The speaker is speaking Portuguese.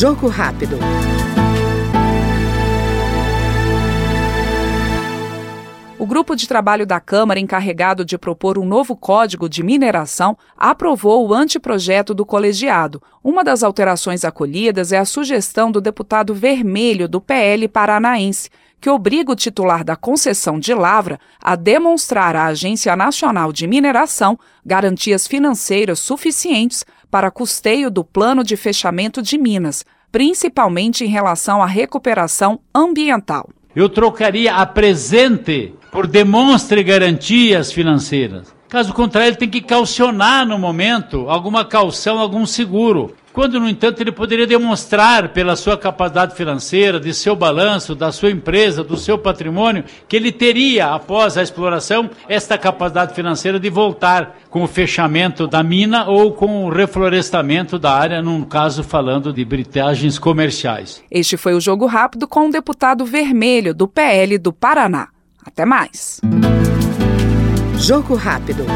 Jogo rápido. O grupo de trabalho da Câmara encarregado de propor um novo código de mineração aprovou o anteprojeto do colegiado. Uma das alterações acolhidas é a sugestão do deputado Vermelho do PL paranaense, que obriga o titular da concessão de lavra a demonstrar à Agência Nacional de Mineração garantias financeiras suficientes para custeio do plano de fechamento de minas, principalmente em relação à recuperação ambiental. Eu trocaria a presente por demonstre garantias financeiras. Caso contrário, ele tem que calcionar no momento alguma calção, algum seguro. Quando, no entanto, ele poderia demonstrar pela sua capacidade financeira, de seu balanço, da sua empresa, do seu patrimônio, que ele teria, após a exploração, esta capacidade financeira de voltar com o fechamento da mina ou com o reflorestamento da área, num caso falando de britagens comerciais. Este foi o Jogo Rápido com o deputado Vermelho, do PL do Paraná. Até mais. Jogo Rápido.